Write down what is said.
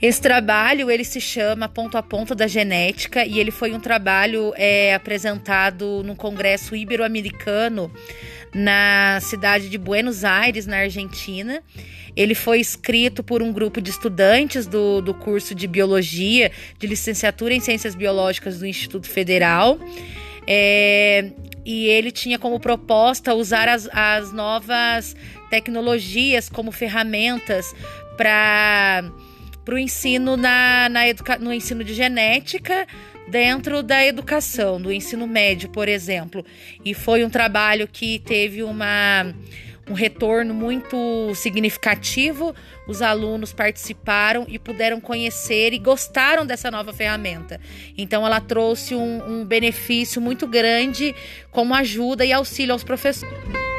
Esse trabalho ele se chama Ponto a Ponto da Genética e ele foi um trabalho é, apresentado no Congresso Ibero-Americano na cidade de Buenos Aires, na Argentina. Ele foi escrito por um grupo de estudantes do, do curso de Biologia, de licenciatura em Ciências Biológicas do Instituto Federal. É, e ele tinha como proposta usar as, as novas tecnologias como ferramentas para o ensino na, na educa no ensino de genética dentro da educação, do ensino médio, por exemplo. E foi um trabalho que teve uma, um retorno muito significativo. Os alunos participaram e puderam conhecer e gostaram dessa nova ferramenta. Então, ela trouxe um, um benefício muito grande como ajuda e auxílio aos professores.